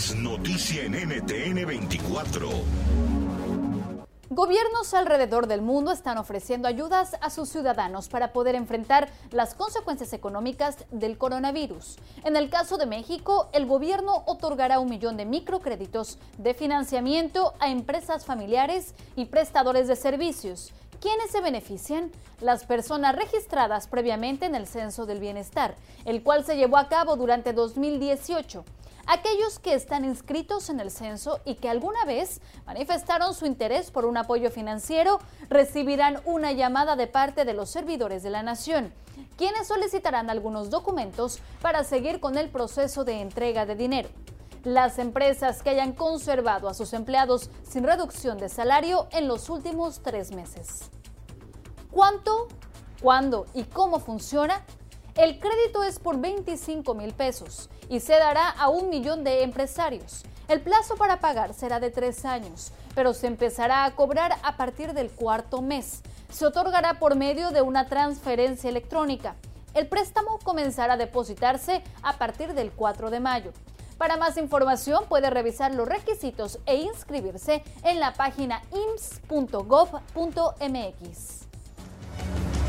Noticia en NTN 24. Gobiernos alrededor del mundo están ofreciendo ayudas a sus ciudadanos para poder enfrentar las consecuencias económicas del coronavirus. En el caso de México, el gobierno otorgará un millón de microcréditos de financiamiento a empresas familiares y prestadores de servicios. ¿Quiénes se benefician? Las personas registradas previamente en el Censo del Bienestar, el cual se llevó a cabo durante 2018 aquellos que están inscritos en el censo y que alguna vez manifestaron su interés por un apoyo financiero recibirán una llamada de parte de los servidores de la nación, quienes solicitarán algunos documentos para seguir con el proceso de entrega de dinero. Las empresas que hayan conservado a sus empleados sin reducción de salario en los últimos tres meses. ¿Cuánto, cuándo y cómo funciona? El crédito es por 25 mil pesos y se dará a un millón de empresarios. El plazo para pagar será de tres años, pero se empezará a cobrar a partir del cuarto mes. Se otorgará por medio de una transferencia electrónica. El préstamo comenzará a depositarse a partir del 4 de mayo. Para más información puede revisar los requisitos e inscribirse en la página ims.gov.mx.